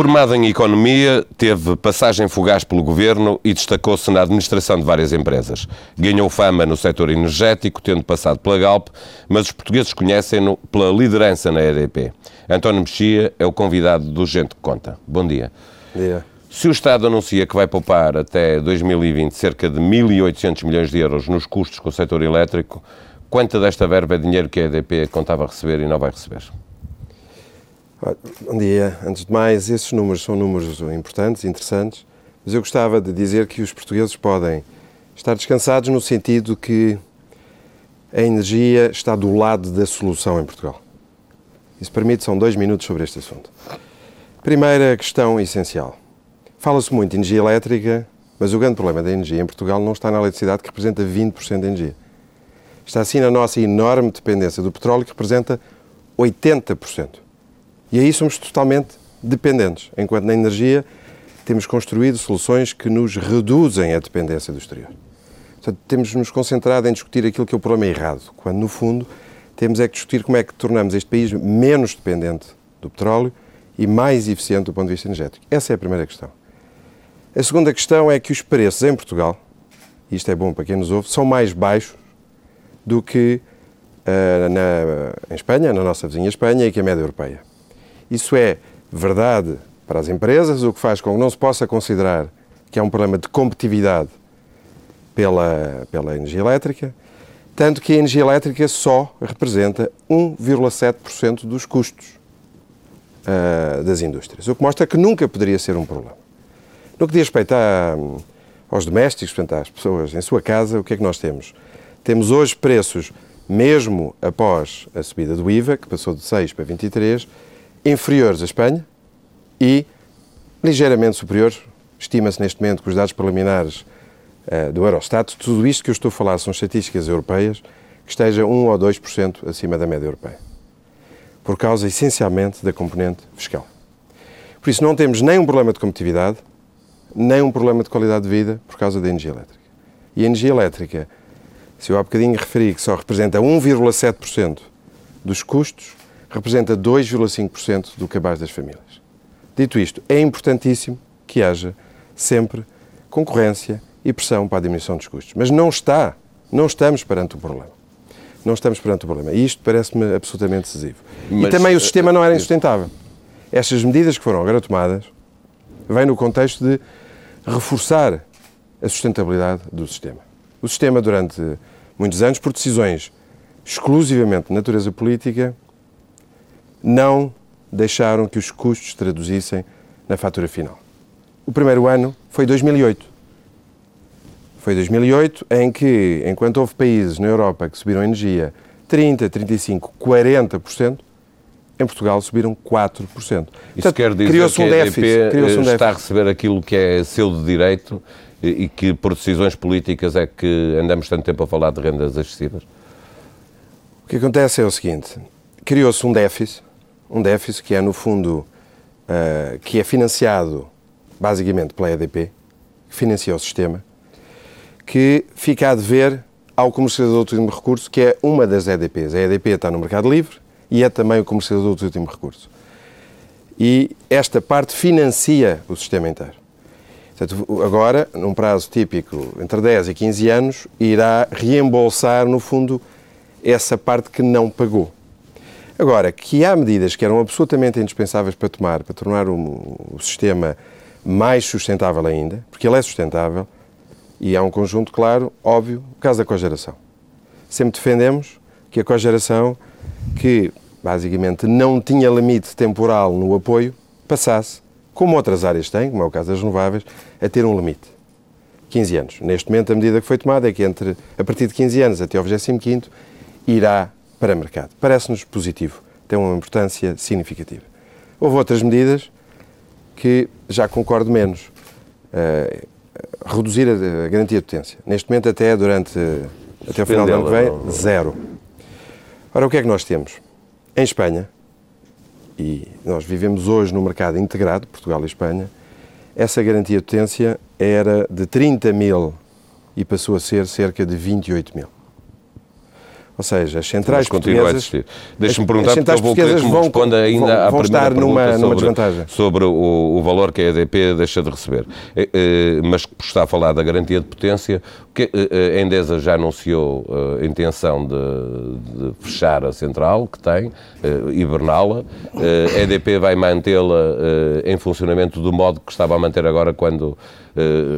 Formado em Economia, teve passagem fugaz pelo governo e destacou-se na administração de várias empresas. Ganhou fama no setor energético, tendo passado pela Galp, mas os portugueses conhecem-no pela liderança na EDP. António Mexia é o convidado do Gente que Conta. Bom dia. Bom dia. Se o Estado anuncia que vai poupar até 2020 cerca de 1.800 milhões de euros nos custos com o setor elétrico, quanto desta verba é dinheiro que a EDP contava receber e não vai receber? Bom dia. Antes de mais, esses números são números importantes, interessantes, mas eu gostava de dizer que os portugueses podem estar descansados no sentido que a energia está do lado da solução em Portugal. Isso permite, são dois minutos sobre este assunto. Primeira questão essencial. Fala-se muito de energia elétrica, mas o grande problema da energia em Portugal não está na eletricidade, que representa 20% da energia. Está assim na nossa enorme dependência do petróleo, que representa 80%. E aí somos totalmente dependentes, enquanto na energia temos construído soluções que nos reduzem a dependência do exterior. Portanto, temos nos concentrado em discutir aquilo que é o problema errado, quando no fundo temos é que discutir como é que tornamos este país menos dependente do petróleo e mais eficiente do ponto de vista energético. Essa é a primeira questão. A segunda questão é que os preços em Portugal, e isto é bom para quem nos ouve, são mais baixos do que uh, na, em Espanha, na nossa vizinha Espanha, e que a média europeia. Isso é verdade para as empresas, o que faz com que não se possa considerar que há um problema de competitividade pela, pela energia elétrica, tanto que a energia elétrica só representa 1,7% dos custos uh, das indústrias, o que mostra que nunca poderia ser um problema. No que diz respeito aos domésticos, portanto, às pessoas em sua casa, o que é que nós temos? Temos hoje preços, mesmo após a subida do IVA, que passou de 6 para 23, inferiores à Espanha e ligeiramente superiores, estima-se neste momento com os dados preliminares uh, do Eurostat, tudo isto que eu estou a falar são estatísticas europeias, que esteja 1 ou 2% acima da média europeia. Por causa, essencialmente, da componente fiscal. Por isso, não temos nem um problema de competitividade, nem um problema de qualidade de vida por causa da energia elétrica. E a energia elétrica, se eu há bocadinho referi que só representa 1,7% dos custos, representa 2,5% do cabaz das famílias. Dito isto, é importantíssimo que haja sempre concorrência e pressão para a diminuição dos custos. Mas não está, não estamos perante o problema. Não estamos perante o problema. E isto parece-me absolutamente decisivo. Mas, e também o sistema não era insustentável. Estas medidas que foram agora tomadas vêm no contexto de reforçar a sustentabilidade do sistema. O sistema, durante muitos anos, por decisões exclusivamente de natureza política, não deixaram que os custos traduzissem na fatura final. O primeiro ano foi 2008. Foi 2008 em que, enquanto houve países na Europa que subiram a energia 30, 35, 40%, em Portugal subiram 4%. Isso Portanto, quer dizer que um déficit, a EDP um déficit. está a receber aquilo que é seu de direito e que por decisões políticas é que andamos tanto tempo a falar de rendas excessivas? O que acontece é o seguinte, criou-se um déficit um déficit que é, no fundo, uh, que é financiado basicamente pela EDP, que financia o sistema, que fica a dever ao comercializador de último recurso, que é uma das EDPs. A EDP está no mercado livre e é também o comercializador de último recurso. E esta parte financia o sistema inteiro. Agora, num prazo típico entre 10 e 15 anos, irá reembolsar, no fundo, essa parte que não pagou. Agora, que há medidas que eram absolutamente indispensáveis para tomar, para tornar o, o sistema mais sustentável ainda, porque ele é sustentável, e há um conjunto claro, óbvio, o caso da cogeração. Sempre defendemos que a cogeração, que basicamente não tinha limite temporal no apoio, passasse, como outras áreas têm, como é o caso das renováveis, a ter um limite. 15 anos. Neste momento, a medida que foi tomada é que entre, a partir de 15 anos até ao 25 irá para mercado. Parece-nos positivo, tem uma importância significativa. Houve outras medidas que já concordo menos. Uh, reduzir a, a, garantia de potência. Neste momento, até durante até o final do ano que vem, zero. Ora, o que é que nós temos? Em Espanha, e nós vivemos hoje no mercado integrado, Portugal e Espanha, essa garantia de potência era de 30 mil e passou a ser cerca de 28 mil. Ou seja, as centrais portuguesas... Deixa-me perguntar, porque eu vou querer que me vão, responda ainda vão, à vão estar numa, sobre, numa desvantagem. sobre o, o, valor que a EDP deixa de receber. É, é, mas estar a falar da garantia de potência, que, é, a Endesa já anunciou a intenção de, de fechar a central que tem, hiberná-la. A EDP vai mantê-la em funcionamento do modo que estava a manter agora quando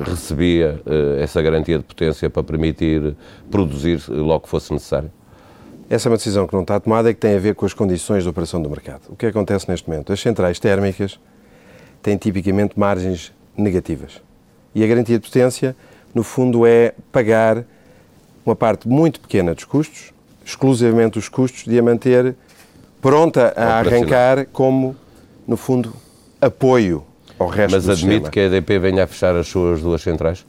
recebia essa garantia de potência para permitir produzir logo que fosse necessário? Essa é uma decisão que não está tomada e que tem a ver com as condições de operação do mercado. O que acontece neste momento? As centrais térmicas têm tipicamente margens negativas. E a garantia de potência, no fundo, é pagar uma parte muito pequena dos custos, exclusivamente os custos de a manter pronta a arrancar como, no fundo, apoio ao resto Mas do admite sistema. que a EDP venha a fechar as suas duas centrais?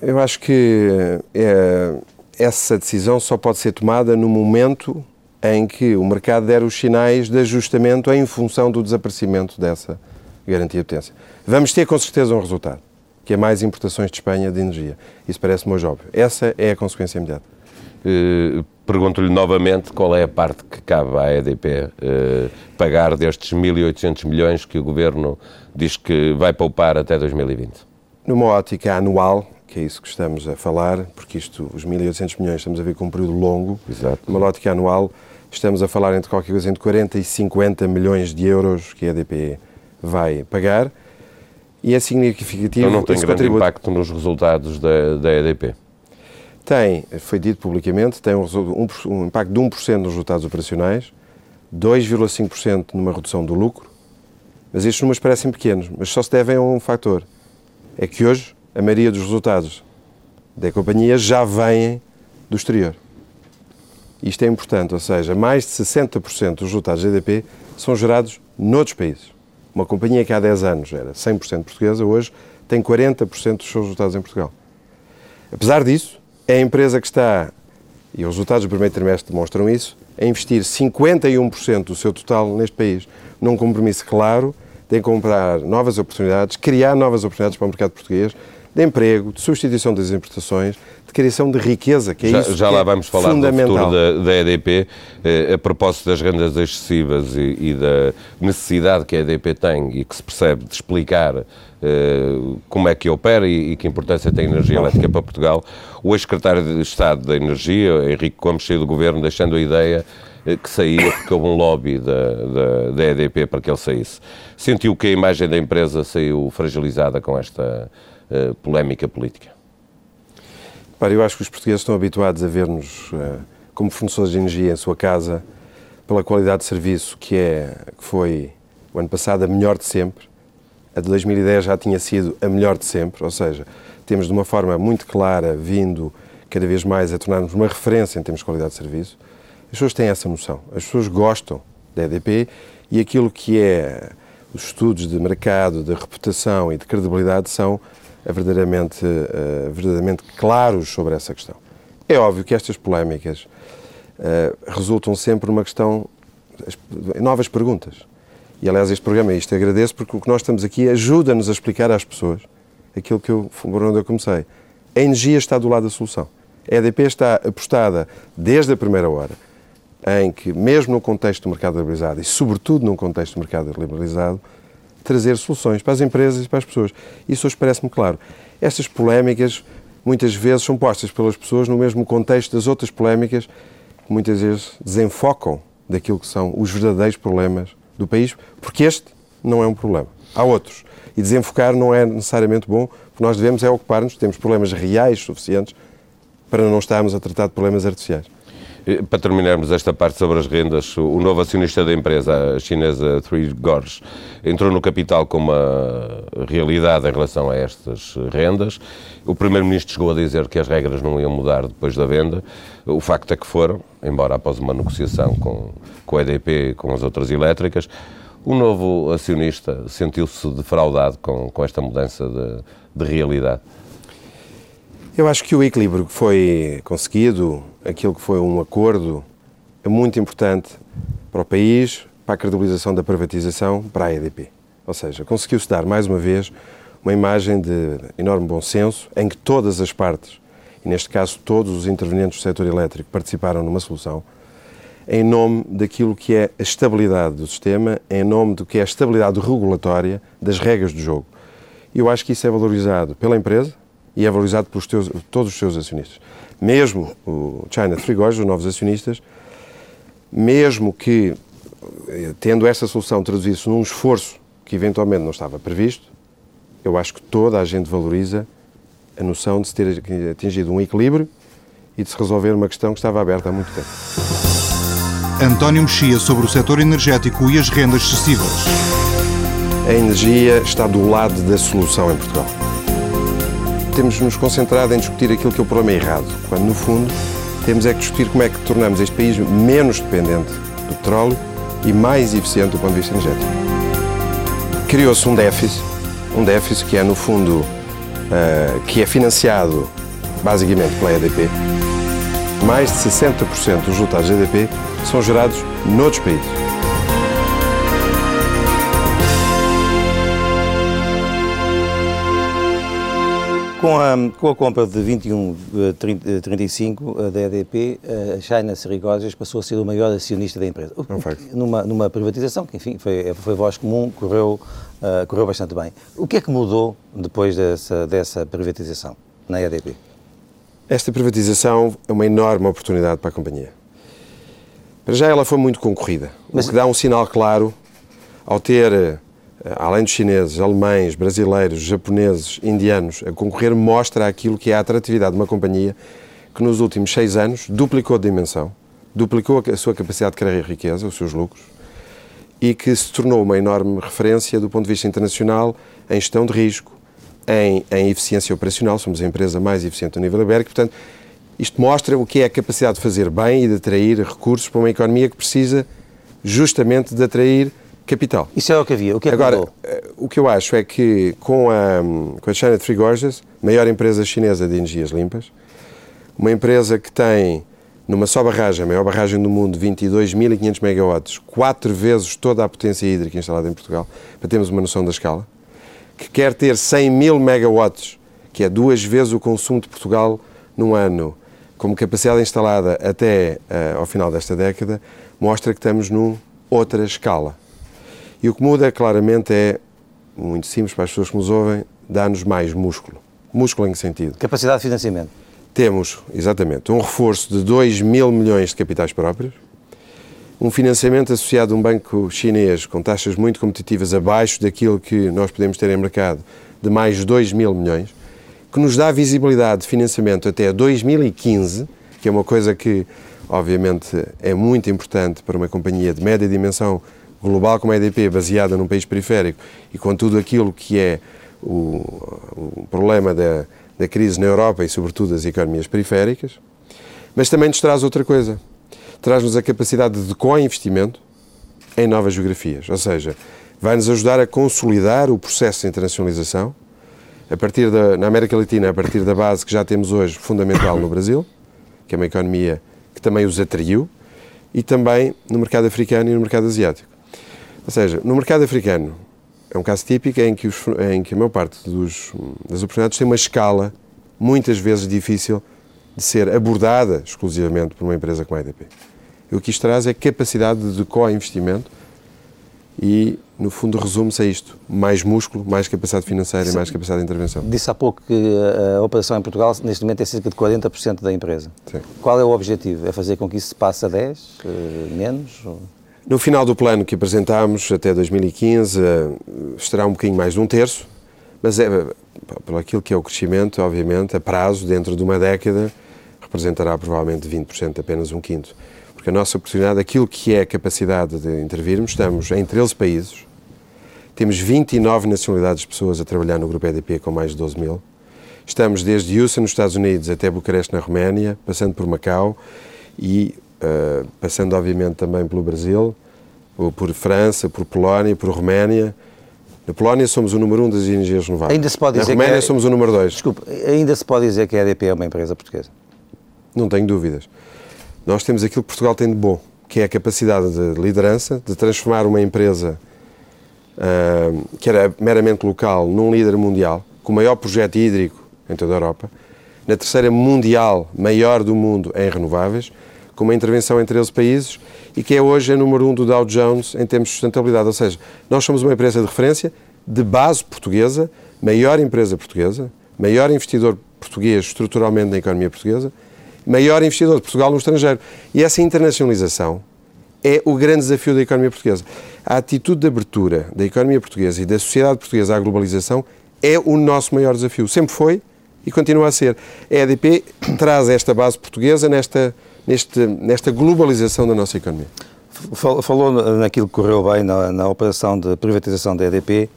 Eu acho que é, essa decisão só pode ser tomada no momento em que o mercado der os sinais de ajustamento em função do desaparecimento dessa garantia de potência. Vamos ter com certeza um resultado, que é mais importações de Espanha de energia. Isso parece-me hoje óbvio. Essa é a consequência imediata. Uh, Pergunto-lhe novamente qual é a parte que cabe à EDP uh, pagar destes 1.800 milhões que o Governo diz que vai poupar até 2020. Numa ótica anual, que é isso que estamos a falar, porque isto, os 1.800 milhões, estamos a ver com um período longo, Exato. uma lógica anual, estamos a falar entre qualquer coisa entre 40 e 50 milhões de euros que a EDP vai pagar, e é significativo... Então não tem grande contributo. impacto nos resultados da, da EDP? Tem, foi dito publicamente, tem um, um, um impacto de 1% nos resultados operacionais, 2,5% numa redução do lucro, mas estes números parecem pequenos, mas só se devem a um fator. É que hoje a maioria dos resultados da companhia já vêm do exterior. Isto é importante, ou seja, mais de 60% dos resultados da EDP são gerados noutros países. Uma companhia que há 10 anos era 100% portuguesa, hoje tem 40% dos seus resultados em Portugal. Apesar disso, é a empresa que está, e os resultados do primeiro trimestre demonstram isso, a investir 51% do seu total neste país, num compromisso claro de comprar novas oportunidades, criar novas oportunidades para o mercado português, de emprego, de substituição das importações, de criação de riqueza, que é já, isso já lá é vamos falar do futuro da, da EDP. Eh, a propósito das rendas excessivas e, e, da necessidade que a EDP tem e que se percebe de explicar eh, como é que opera e, e, que importância tem a energia elétrica para Portugal, o ex-secretário de Estado da Energia, Henrique Gomes, saiu do Governo deixando a ideia eh, que saía porque houve um lobby da, da, da EDP para que ele saísse. Sentiu que a imagem da empresa saiu fragilizada com esta uh, polémica política? Para, eu acho que os portugueses estão habituados a ver-nos uh, como fornecedores de energia em sua casa, pela qualidade de serviço que, é, que foi o ano passado a melhor de sempre. A de 2010 já tinha sido a melhor de sempre, ou seja, temos de uma forma muito clara vindo cada vez mais a tornarmos uma referência em termos de qualidade de serviço. As pessoas têm essa noção. As pessoas gostam da EDP e aquilo que é os estudos de mercado, de reputação e de credibilidade são verdadeiramente, uh, verdadeiramente claros sobre essa questão. É óbvio que estas polémicas uh, resultam sempre numa questão, novas perguntas. E, aliás, este programa, isto agradeço, porque o que nós estamos aqui ajuda-nos a explicar às pessoas aquilo que eu, por onde eu comecei. A energia está do lado da solução. A EDP está apostada desde a primeira hora em que, mesmo no contexto do mercado liberalizado e, sobretudo, num contexto do mercado liberalizado, trazer soluções para as empresas e para as pessoas. Isso hoje parece-me claro. Estas polémicas muitas vezes são postas pelas pessoas no mesmo contexto das outras polémicas que muitas vezes desenfocam daquilo que são os verdadeiros problemas do país, porque este não é um problema. Há outros. E desenfocar não é necessariamente bom, porque nós devemos é ocupar-nos, temos problemas reais suficientes para não estarmos a tratar de problemas artificiais. Para terminarmos esta parte sobre as rendas, o novo acionista da empresa, a chinesa Three Gorges, entrou no capital com uma realidade em relação a estas rendas. O Primeiro-Ministro chegou a dizer que as regras não iam mudar depois da venda. O facto é que foram, embora após uma negociação com, com a EDP e com as outras elétricas. O novo acionista sentiu-se defraudado com, com esta mudança de, de realidade? Eu acho que o equilíbrio que foi conseguido, aquilo que foi um acordo, é muito importante para o país, para a credibilização da privatização, para a EDP. Ou seja, conseguiu-se dar, mais uma vez, uma imagem de enorme bom senso, em que todas as partes e neste caso todos os intervenientes do setor elétrico participaram numa solução, em nome daquilo que é a estabilidade do sistema, em nome do que é a estabilidade regulatória das regras do jogo. Eu acho que isso é valorizado pela empresa e é valorizado por todos os seus acionistas. Mesmo o China Frigos, os novos acionistas, mesmo que, eh, tendo essa solução traduzisse num esforço que eventualmente não estava previsto, eu acho que toda a gente valoriza a noção de se ter atingido um equilíbrio e de se resolver uma questão que estava aberta há muito tempo. António Mexia sobre o setor energético e as rendas excessivas. A energia está do lado da solução em Portugal. Temos nos concentrado em discutir aquilo que é o problema errado, quando no fundo temos é que discutir como é que tornamos este país menos dependente do petróleo e mais eficiente do ponto de vista energético. Criou-se um déficit, um déficit que é no fundo uh, que é financiado basicamente pela EDP. Mais de 60% dos resultados da EDP são gerados noutros países. Com a, com a compra de 21,35 eh, eh, da EDP, a China Serigósias passou a ser o maior acionista da empresa. Numa, numa privatização que, enfim, foi, foi voz comum, correu, uh, correu bastante bem. O que é que mudou depois dessa, dessa privatização na EDP? Esta privatização é uma enorme oportunidade para a companhia. Para já ela foi muito concorrida, Mas... o que dá um sinal claro ao ter eh, além dos chineses, alemães, brasileiros, japoneses, indianos, a concorrer, mostra aquilo que é a atratividade de uma companhia que nos últimos seis anos duplicou de dimensão, duplicou a sua capacidade de criar riqueza, os seus lucros, e que se tornou uma enorme referência do ponto de vista internacional em gestão de risco, em, em eficiência operacional, somos a empresa mais eficiente a nível ibérico, portanto, isto mostra o que é a capacidade de fazer bem e de atrair recursos para uma economia que precisa justamente de atrair capital. Isso é o que havia. O que é Agora, mudou? Eh, o que eu acho é que com a, com a China Three Gorges, maior empresa chinesa de energias limpas, uma empresa que tem numa só barragem, a maior barragem do mundo, 22.500 megawatts, quatro vezes toda a potência hídrica instalada em Portugal, para termos uma noção da escala, que quer ter 100 mil megawatts, que é duas vezes o consumo de Portugal num ano, como capacidade instalada até uh, ao final desta década, mostra que estamos numa outra escala. E o que muda claramente é, muito simples para as pessoas que nos ouvem, dá-nos mais músculo. Músculo em que sentido? Capacidade de financiamento. Temos, exatamente, um reforço de 2 mil milhões de capitais próprios, um financiamento associado a um banco chinês com taxas muito competitivas abaixo daquilo que nós podemos ter em mercado, de mais 2 mil milhões, que nos dá visibilidade de financiamento até 2015, que é uma coisa que, obviamente, é muito importante para uma companhia de média dimensão global como a EDP, baseada num país periférico e com tudo aquilo que é o, o problema da, da crise na Europa e, sobretudo, das economias periféricas, mas também nos traz outra coisa. Traz-nos a capacidade de co-investimento em novas geografias, ou seja, vai-nos ajudar a consolidar o processo de internacionalização a partir da, na América Latina, a partir da base que já temos hoje fundamental no Brasil, que é uma economia que também os atraiu, e também no mercado africano e no mercado asiático. Ou seja, no mercado africano, é um caso típico em que, os, em que a maior parte dos, das oportunidades tem uma escala muitas vezes difícil de ser abordada exclusivamente por uma empresa como a EDP. E o que isto traz é capacidade de co-investimento e, no fundo, resume-se a isto: mais músculo, mais capacidade financeira Sim. e mais capacidade de intervenção. Disse há pouco que a operação em Portugal, neste momento, é cerca de 40% da empresa. Sim. Qual é o objetivo? É fazer com que isso se passe a 10%? Eh, menos? No final do plano que apresentámos, até 2015, eh, estará um bocadinho mais de um terço, mas é, pelo aquilo que é o crescimento, obviamente, a prazo, dentro de uma década, representará provavelmente 20%, apenas um quinto. Porque a nossa oportunidade, aquilo que é a capacidade de intervirmos, estamos em 13 países, temos 29 nacionalidades de pessoas a trabalhar no Grupo EDP com mais de 12 mil. Estamos desde Houston, nos Estados Unidos, até Bucareste, na Roménia, passando por Macau e uh, passando obviamente também pelo Brasil, por França, por Polónia, por Roménia. Na Polónia somos o número um das energias renováveis. Ainda se pode dizer Na Roménia que é... somos o número dois. Desculpe, ainda se pode dizer que a EDP é uma empresa portuguesa? Não tenho dúvidas. Nós temos aquilo que Portugal tem de bom, que é a capacidade de liderança, de transformar uma empresa uh, que era meramente local num líder mundial, com o maior projeto hídrico em toda a Europa, na terceira mundial maior do mundo em renováveis, com uma intervenção em 13 países e que é hoje a número 1 um do Dow Jones em termos de sustentabilidade. Ou seja, nós somos uma empresa de referência de base portuguesa, maior empresa portuguesa, maior investidor português estruturalmente na economia portuguesa, maior investidor de Portugal no estrangeiro. E essa internacionalização é o grande desafio da economia portuguesa. A atitude de abertura da economia portuguesa e da sociedade portuguesa à globalização é o nosso maior desafio. Sempre foi e continua a ser. A EDP traz esta base portuguesa nesta, neste, nesta globalização da nossa economia. Falou naquilo que correu bem na, na operação de privatização da EDP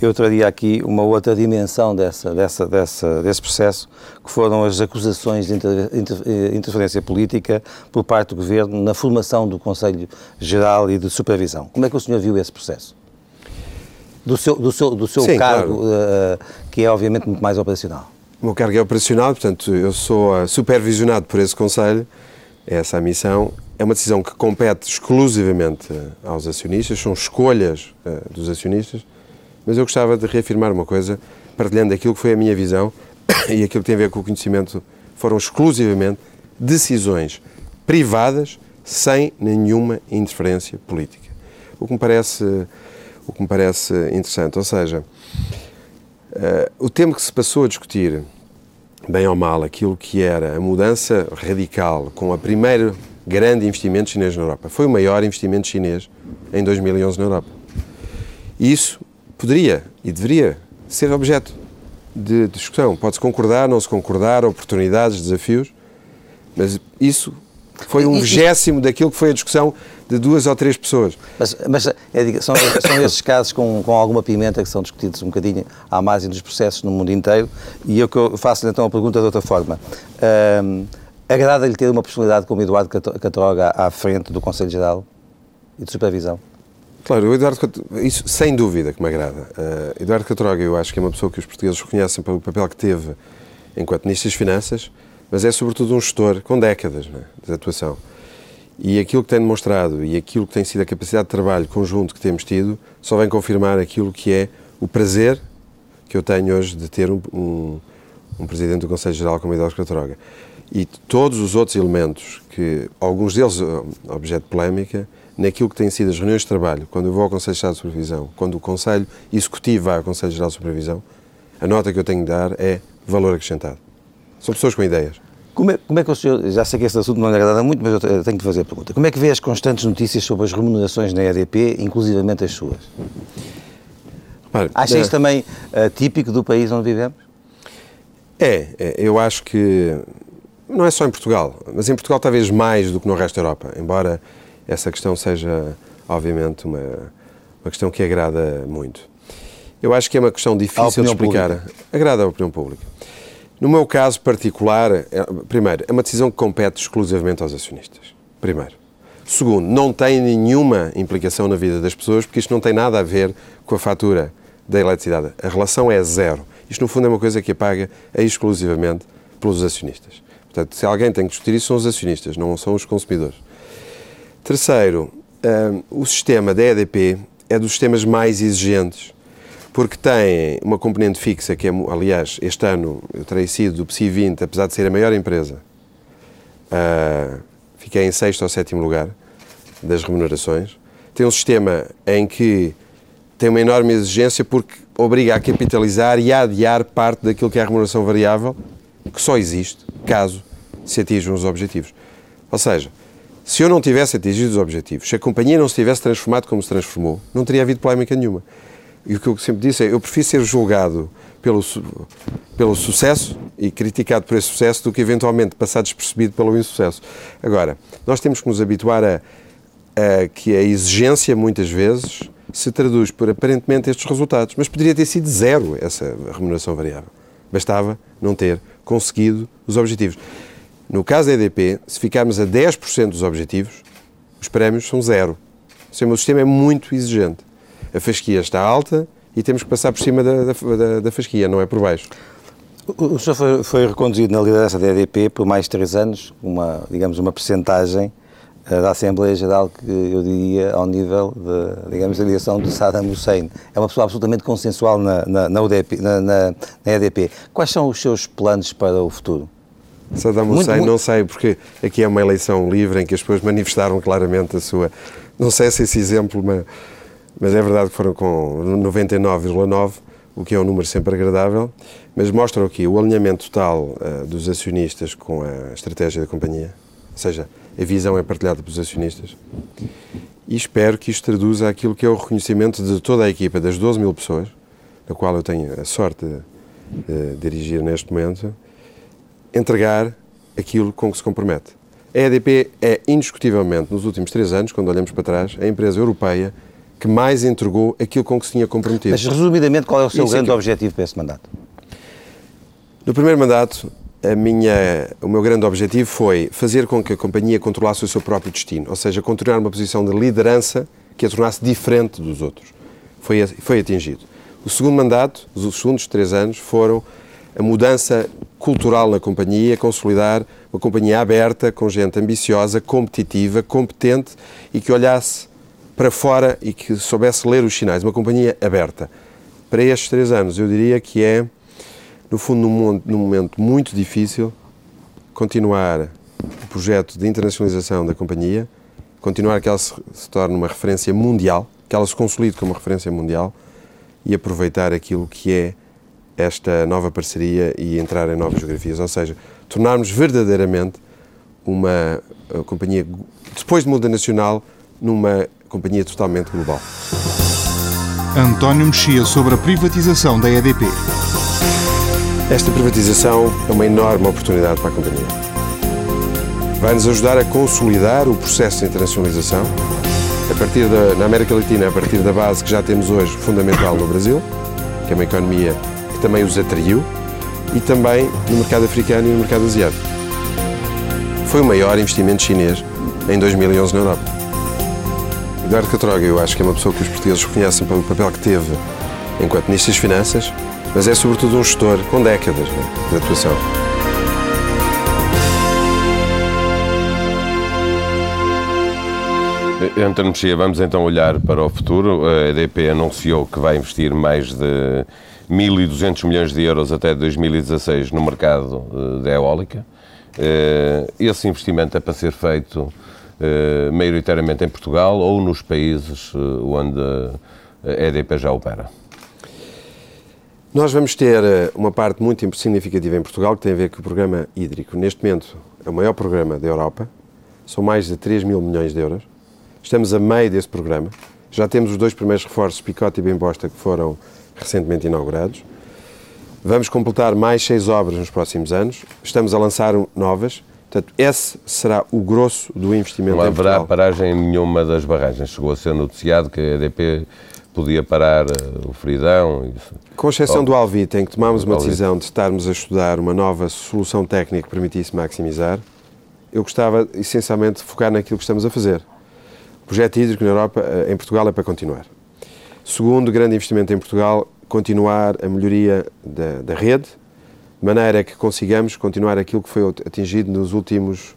eu traria aqui uma outra dimensão dessa, dessa, dessa, desse processo, que foram as acusações de inter, inter, interferência política por parte do Governo na formação do Conselho Geral e de Supervisão. Como é que o senhor viu esse processo? Do seu, do seu, do seu Sim, cargo, claro. uh, que é obviamente muito mais operacional. O meu cargo é operacional, portanto, eu sou supervisionado por esse Conselho, essa missão. É uma decisão que compete exclusivamente aos acionistas, são escolhas uh, dos acionistas mas eu gostava de reafirmar uma coisa, partilhando aquilo que foi a minha visão e aquilo que tem a ver com o conhecimento, foram exclusivamente decisões privadas sem nenhuma interferência política. O que me parece, o que me parece interessante. Ou seja, uh, o tempo que se passou a discutir, bem ou mal, aquilo que era a mudança radical com a primeira grande investimento chinês na Europa, foi o maior investimento chinês em 2011 na Europa. Isso poderia e deveria ser objeto de discussão. Pode-se concordar, não se concordar, oportunidades, desafios, mas isso foi um vigésimo daquilo que foi a discussão de duas ou três pessoas. Mas, mas é, são, são esses casos com, com alguma pimenta que são discutidos um bocadinho à margem dos processos no mundo inteiro e eu, eu faço então a pergunta de outra forma. Um, Agrada-lhe ter uma personalidade como Eduardo Catroga à frente do Conselho Geral e de Supervisão? Claro, o Eduardo isso sem dúvida que me agrada. Uh, Eduardo Catroga, eu acho que é uma pessoa que os portugueses reconhecem pelo papel que teve enquanto Ministro das Finanças, mas é sobretudo um gestor com décadas né, de atuação. E aquilo que tem demonstrado e aquilo que tem sido a capacidade de trabalho conjunto que temos tido só vem confirmar aquilo que é o prazer que eu tenho hoje de ter um, um, um Presidente do Conselho Geral como Eduardo Catroga. E todos os outros elementos, que alguns deles objeto de polémica, naquilo que têm sido as reuniões de trabalho, quando eu vou ao Conselho de Estado de Supervisão, quando o Conselho Executivo vai ao Conselho Geral de Supervisão, a nota que eu tenho de dar é valor acrescentado. São pessoas com ideias. Como é, como é que o senhor, já sei que este assunto não lhe agrada muito, mas eu tenho que fazer a pergunta. Como é que vê as constantes notícias sobre as remunerações na EDP, inclusivamente as suas? Repare, Acha é, isso também uh, típico do país onde vivemos? É, é, eu acho que não é só em Portugal, mas em Portugal talvez mais do que no resto da Europa, embora essa questão seja, obviamente, uma, uma questão que agrada muito. Eu acho que é uma questão difícil de explicar. Pública. Agrada à opinião pública. No meu caso particular, é, primeiro, é uma decisão que compete exclusivamente aos acionistas. Primeiro. Segundo, não tem nenhuma implicação na vida das pessoas, porque isto não tem nada a ver com a fatura da eletricidade. A relação é zero. Isto, no fundo, é uma coisa que é paga exclusivamente pelos acionistas. Portanto, se alguém tem que discutir isso, são os acionistas, não são os consumidores. Terceiro, um, o sistema da EDP é dos sistemas mais exigentes, porque tem uma componente fixa, que é, aliás, este ano eu terei sido do PSI 20, apesar de ser a maior empresa, uh, fiquei em sexto ou sétimo lugar das remunerações. Tem um sistema em que tem uma enorme exigência porque obriga a capitalizar e a adiar parte daquilo que é a remuneração variável, que só existe caso se atinjam os objetivos. Ou seja, se eu não tivesse atingido os objetivos, se a companhia não se tivesse transformado como se transformou, não teria havido polémica nenhuma. E o que eu sempre disse é, eu prefiro ser julgado pelo, pelo sucesso e criticado por esse sucesso do que eventualmente passar despercebido pelo insucesso. Agora, nós temos que nos habituar a, a que a exigência, muitas vezes, se traduz por aparentemente estes resultados. Mas poderia ter sido zero essa remuneração variável. Bastava não ter conseguido os objetivos. No caso da EDP, se ficarmos a 10% dos objetivos, os prémios são zero. O sistema é muito exigente. A fasquia está alta e temos que passar por cima da, da, da fasquia, não é por baixo. O senhor foi, foi, reconduzido na liderança da EDP por mais três anos, uma, digamos, uma percentagem da Assembleia Geral que eu diria ao nível de, digamos, da direção de Saddam Hussein. É uma pessoa absolutamente consensual na, na, na, UDP, na, na, na EDP. Quais são os seus planos para o futuro? Saddam Hussein, muito, não sei, porque aqui é uma eleição livre em que as pessoas manifestaram claramente a sua. Não sei se esse exemplo, mas, mas é verdade que foram com 99,9, o que é um número sempre agradável, mas mostram aqui o alinhamento total uh, dos acionistas com a estratégia da companhia, ou seja, a visão é partilhada pelos acionistas. E espero que isto traduza aquilo que é o reconhecimento de toda a equipa, das 12 mil pessoas, da qual eu tenho a sorte de, de dirigir neste momento, entregar aquilo com que se compromete. A EDP é indiscutivelmente, nos últimos três anos, quando olhamos para trás, a empresa europeia que mais entregou aquilo com que se tinha comprometido. Mas, resumidamente, qual é o seu Isso grande é que... objetivo para esse mandato? No primeiro mandato, minha, o meu grande objetivo foi fazer com que a companhia controlasse o seu próprio destino, ou seja, continuar uma posição de liderança que a tornasse diferente dos outros. Foi, foi atingido. O segundo mandato, os segundos três anos, foram a mudança cultural na companhia, consolidar uma companhia aberta, com gente ambiciosa, competitiva, competente e que olhasse para fora e que soubesse ler os sinais. Uma companhia aberta. Para estes três anos, eu diria que é, no fundo, num, num momento muito difícil, continuar o projeto de internacionalização da companhia, continuar que ela se, se torne uma referência mundial, que ela se consolide como uma referência mundial e aproveitar aquilo que é esta nova parceria e entrar em novas geografias, ou seja, tornarmos verdadeiramente uma companhia, depois de multinacional, numa companhia totalmente global. António Mexia sobre a privatização da EDP. Esta privatização é uma enorme oportunidade para a companhia. Vai-nos ajudar a consolidar o processo de internacionalização a partir da, na América Latina, a partir da base que já temos hoje fundamental no Brasil, que é uma economia que também os atraiu, e também no mercado africano e no mercado asiático. Foi o maior investimento chinês em 2011 na Europa. Eduardo Catroga, eu acho que é uma pessoa que os portugueses reconhecem pelo papel que teve enquanto Ministro das Finanças, mas é sobretudo um gestor com décadas né, de atuação. António Mexia, vamos então olhar para o futuro. A EDP anunciou que vai investir mais de 1.200 milhões de euros até 2016 no mercado eh, da eólica. Eh, esse investimento é para ser feito eh, maioritariamente em Portugal ou nos países onde a EDP já opera? Nós vamos ter uma parte muito significativa em Portugal que tem a ver com o programa hídrico. Neste momento é o maior programa da Europa, são mais de 3 mil milhões de euros. Estamos a meio desse programa. Já temos os dois primeiros reforços, Picote e Bembosta, que foram recentemente inaugurados. Vamos completar mais seis obras nos próximos anos. Estamos a lançar novas. Portanto, esse será o grosso do investimento Não haverá paragem em nenhuma das barragens. Chegou a ser noticiado que a EDP podia parar eh, o Fridão. Com exceção oh. do Alvite, em que tomámos uma decisão de estarmos a estudar uma nova solução técnica que permitisse maximizar, eu gostava essencialmente de focar naquilo que estamos a fazer. O projeto hídrico na Europa, eh, em Portugal, é para continuar. Segundo grande investimento em Portugal, continuar a melhoria da, da rede, de maneira que consigamos continuar aquilo que foi atingido nos últimos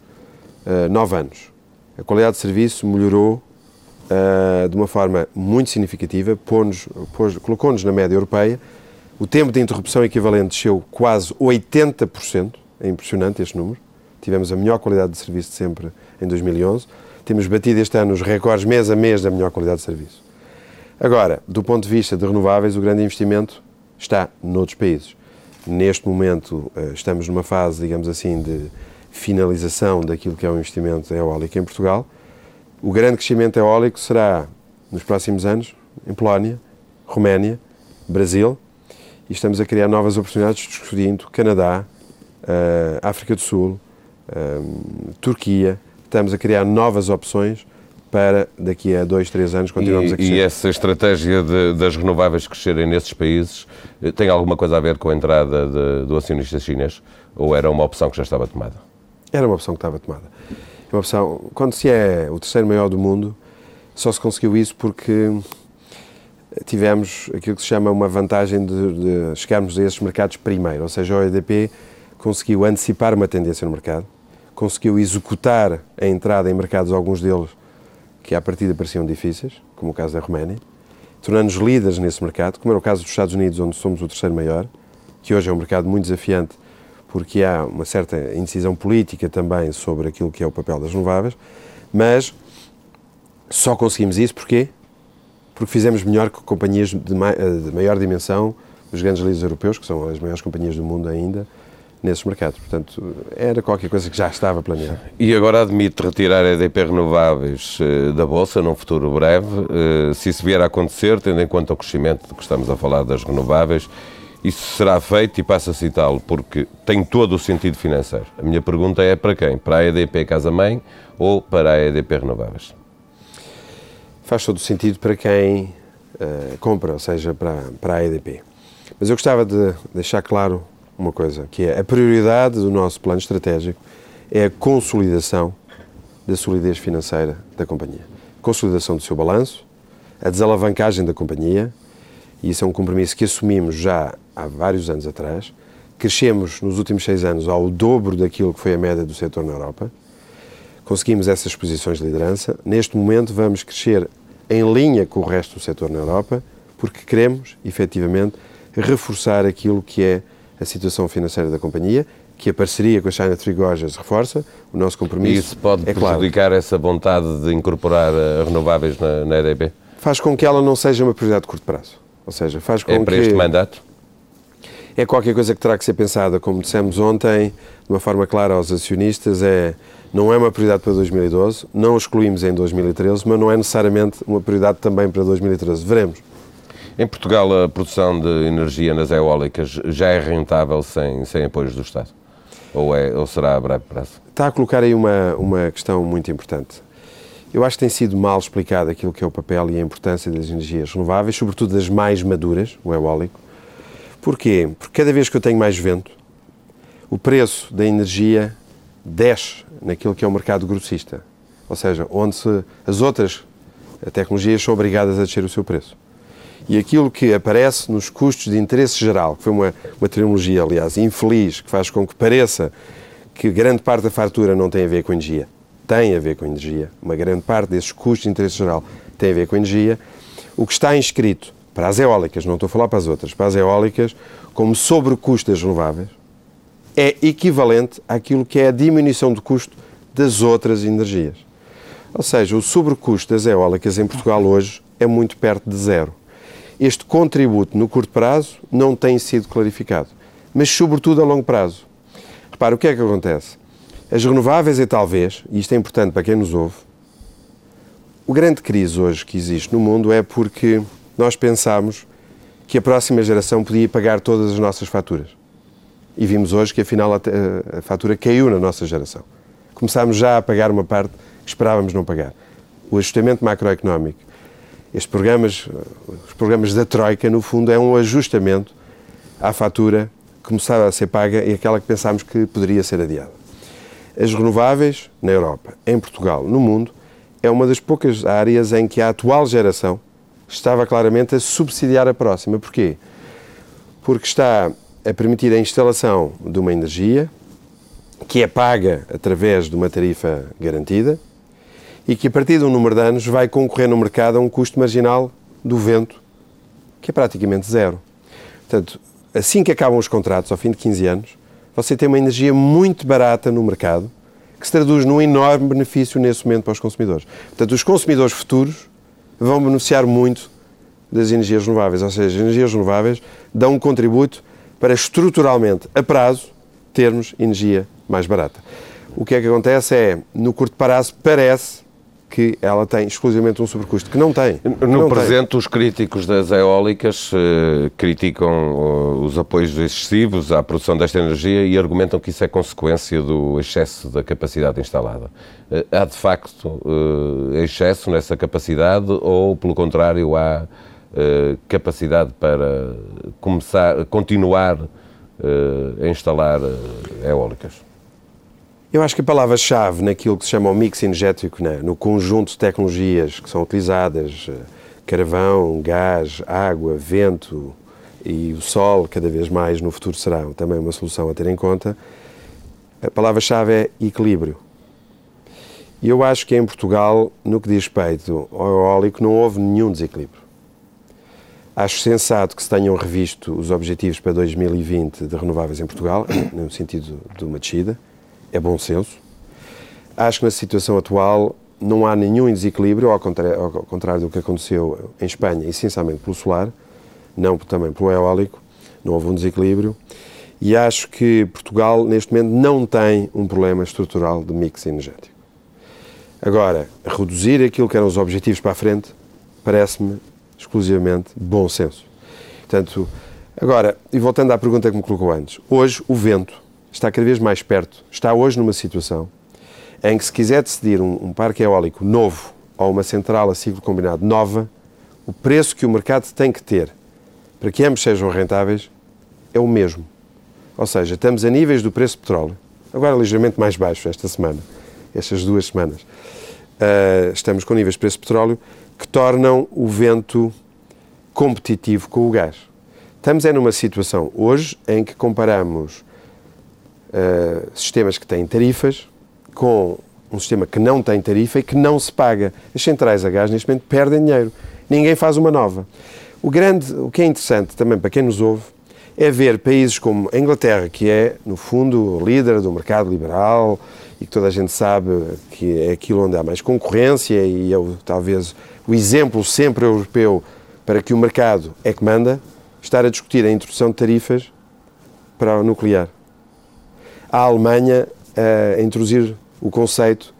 uh, nove anos. A qualidade de serviço melhorou uh, de uma forma muito significativa, colocou-nos na média europeia. O tempo de interrupção equivalente desceu quase 80%, é impressionante este número. Tivemos a melhor qualidade de serviço de sempre em 2011. Temos batido este ano os recordes mês a mês da melhor qualidade de serviço. Agora, do ponto de vista de renováveis, o grande investimento está noutros países. Neste momento, eh, estamos numa fase, digamos assim, de finalização daquilo que é o investimento eólico em Portugal. O grande crescimento eólico será nos próximos anos em Polónia, Roménia, Brasil e estamos a criar novas oportunidades discutindo Canadá, uh, África do Sul, uh, Turquia. Estamos a criar novas opções para daqui a dois, três anos continuarmos a crescer. E essa estratégia de, das renováveis crescerem nesses países eh, tem alguma coisa a ver com a entrada de, do acionista chinês ou era uma opção que já estava tomada? Era uma opção que estava tomada. Uma opção, quando se é o terceiro maior do mundo, só se conseguiu isso porque tivemos aquilo que se chama uma vantagem de, de chegarmos a esses mercados primeiro, ou seja, a OEDP conseguiu antecipar uma tendência no mercado, conseguiu executar a entrada em mercados, alguns deles que à partida pareciam difíceis, como o caso da Roménia, tornando-nos líderes nesse mercado, como era o caso dos Estados Unidos, onde somos o terceiro maior, que hoje é um mercado muito desafiante porque há uma certa indecisão política também sobre aquilo que é o papel das renováveis, mas só conseguimos isso porquê? Porque fizemos melhor que companhias de, maior dimensão, os grandes líderes europeus, que são as maiores companhias do mundo ainda, nesses mercados. Portanto, era qualquer coisa que já estava planeado. E agora admite retirar a EDP Renováveis eh, da Bolsa num futuro breve. Eh, se isso vier a acontecer, tendo em conta o crescimento que estamos a falar das renováveis, isso será feito e passo a citá-lo porque tem todo o sentido financeiro. A minha pergunta é para quem? Para a EDP Casa Mãe ou para a EDP Renováveis? Faz todo o sentido para quem uh, compra, ou seja, para, para a EDP. Mas eu gostava de deixar claro uma coisa, que é a prioridade do nosso plano estratégico é a consolidação da solidez financeira da companhia. Consolidação do seu balanço, a desalavancagem da companhia, e isso é um compromisso que assumimos já há vários anos atrás. Crescemos nos últimos seis anos ao dobro daquilo que foi a média do setor na Europa. Conseguimos essas posições de liderança. Neste momento, vamos crescer em linha com o resto do setor na Europa, porque queremos, efetivamente, reforçar aquilo que é a situação financeira da companhia, que a parceria com a China Three Gorges reforça. O nosso compromisso. E isso pode é prejudicar claro. essa vontade de incorporar eh, renováveis na, na EDP? Faz com que ela não seja uma prioridade de curto prazo. Ou seja, faz com é para que... este mandato? É qualquer coisa que terá que ser pensada, como dissemos ontem, de uma forma clara aos acionistas, é, não é uma prioridade para 2012, não excluímos em 2013, mas não é necessariamente uma prioridade também para 2013. Veremos. Em Portugal, a produção de energia nas eólicas já é rentável sem, sem apoios do Estado? Ou, é, ou será a breve prazo? Está a colocar aí uma, uma questão muito importante. Eu acho que tem sido mal explicado aquilo que é o papel e a importância das energias renováveis, sobretudo das mais maduras, o eólico. Porquê? Porque cada vez que eu tenho mais vento, o preço da energia desce naquilo que é o mercado grossista. Ou seja, onde se, as outras tecnologias são obrigadas a descer o seu preço. E aquilo que aparece nos custos de interesse geral, que foi uma, uma terminologia, aliás, infeliz, que faz com que pareça que grande parte da fatura não tem a ver com energia, tem a ver com energia, uma grande parte desses custos de interesse geral tem a ver com energia, o que está inscrito para as eólicas, não estou a falar para as outras, para as eólicas, como sobrecusto das renováveis, é equivalente àquilo que é a diminuição do custo das outras energias. Ou seja, o sobrecusto das eólicas em Portugal hoje é muito perto de zero. Este contributo no curto prazo não tem sido clarificado, mas sobretudo a longo prazo. Repara, o que é que acontece? As renováveis é talvez, e isto é importante para quem nos ouve, o grande crise hoje que existe no mundo é porque nós pensámos que a próxima geração podia pagar todas as nossas faturas. E vimos hoje que afinal a, a fatura caiu na nossa geração. Começámos já a pagar uma parte que esperávamos não pagar. O ajustamento macroeconómico, estes programas, os programas da Troika, no fundo, é um ajustamento à fatura que começava a ser paga e aquela que pensámos que poderia ser adiada. As renováveis, na Europa, em Portugal, no mundo, é uma das poucas áreas em que a atual geração estava claramente a subsidiar a próxima. Porquê? Porque está a permitir a instalação de uma energia que é paga através de uma tarifa garantida e que, a partir de um número de anos, vai concorrer no mercado a um custo marginal do vento que é praticamente zero. Portanto, assim que acabam os contratos, ao fim de 15 anos, você tem uma energia muito barata no mercado, que se traduz num enorme benefício nesse momento para os consumidores. Portanto, os consumidores futuros vão beneficiar muito das energias renováveis, ou seja, as energias renováveis dão um contributo para estruturalmente, a prazo, termos energia mais barata. O que é que acontece é, no curto prazo, parece que ela tem exclusivamente um sobrecusto, que não tem. No não presente, tem. os críticos das eólicas uh, criticam uh, os apoios excessivos à produção desta energia e argumentam que isso é consequência do excesso da capacidade instalada. Uh, há, de facto, excesso nessa capacidade ou, pelo contrário, há capacidade para começar, continuar a instalar eólicas? Eu acho que a palavra-chave naquilo que se chama o mix energético, né, no conjunto de tecnologias que são utilizadas, eh, carvão, gás, água, vento e o sol, cada vez mais no futuro será também uma solução a ter em conta, A palavra-chave é equilíbrio. E eu acho que em Portugal, no que diz respeito ao eólico, não houve nenhum desequilíbrio. Acho sensato que se tenham revisto os objetivos para 2020 de renováveis em Portugal, no sentido de uma descida. É bom senso. Acho que na situação atual não há nenhum desequilíbrio, ao contrário, ao contrário do que aconteceu em Espanha, essencialmente pelo solar, não também pelo eólico, não houve um desequilíbrio. E acho que Portugal, neste momento, não tem um problema estrutural de mix energético. Agora, reduzir aquilo que eram os objetivos para a frente parece-me exclusivamente bom senso. Portanto, agora, e voltando à pergunta que me colocou antes, hoje o vento está cada vez mais perto, está hoje numa situação em que se quiser decidir um, um parque eólico novo ou uma central a ciclo combinado nova, o preço que o mercado tem que ter para que ambos sejam rentáveis é o mesmo. Ou seja, estamos a níveis do preço do petróleo, agora ligeiramente mais baixo esta semana, estas duas semanas. Uh, estamos com níveis de preço do petróleo que tornam o vento competitivo com o gás. Estamos é numa situação hoje em que comparamos uh, sistemas que têm tarifas com um sistema que não tem tarifa e que não se paga. As centrais a gás neste momento perdem dinheiro. Ninguém faz uma nova. O, grande, o que é interessante também para quem nos ouve é ver países como a Inglaterra, que é, no fundo, líder do mercado liberal e que toda a gente sabe que é aquilo onde há mais concorrência e é o, talvez o exemplo sempre europeu para que o mercado é que manda, estar a discutir a introdução de tarifas para o nuclear. A Alemanha a introduzir o conceito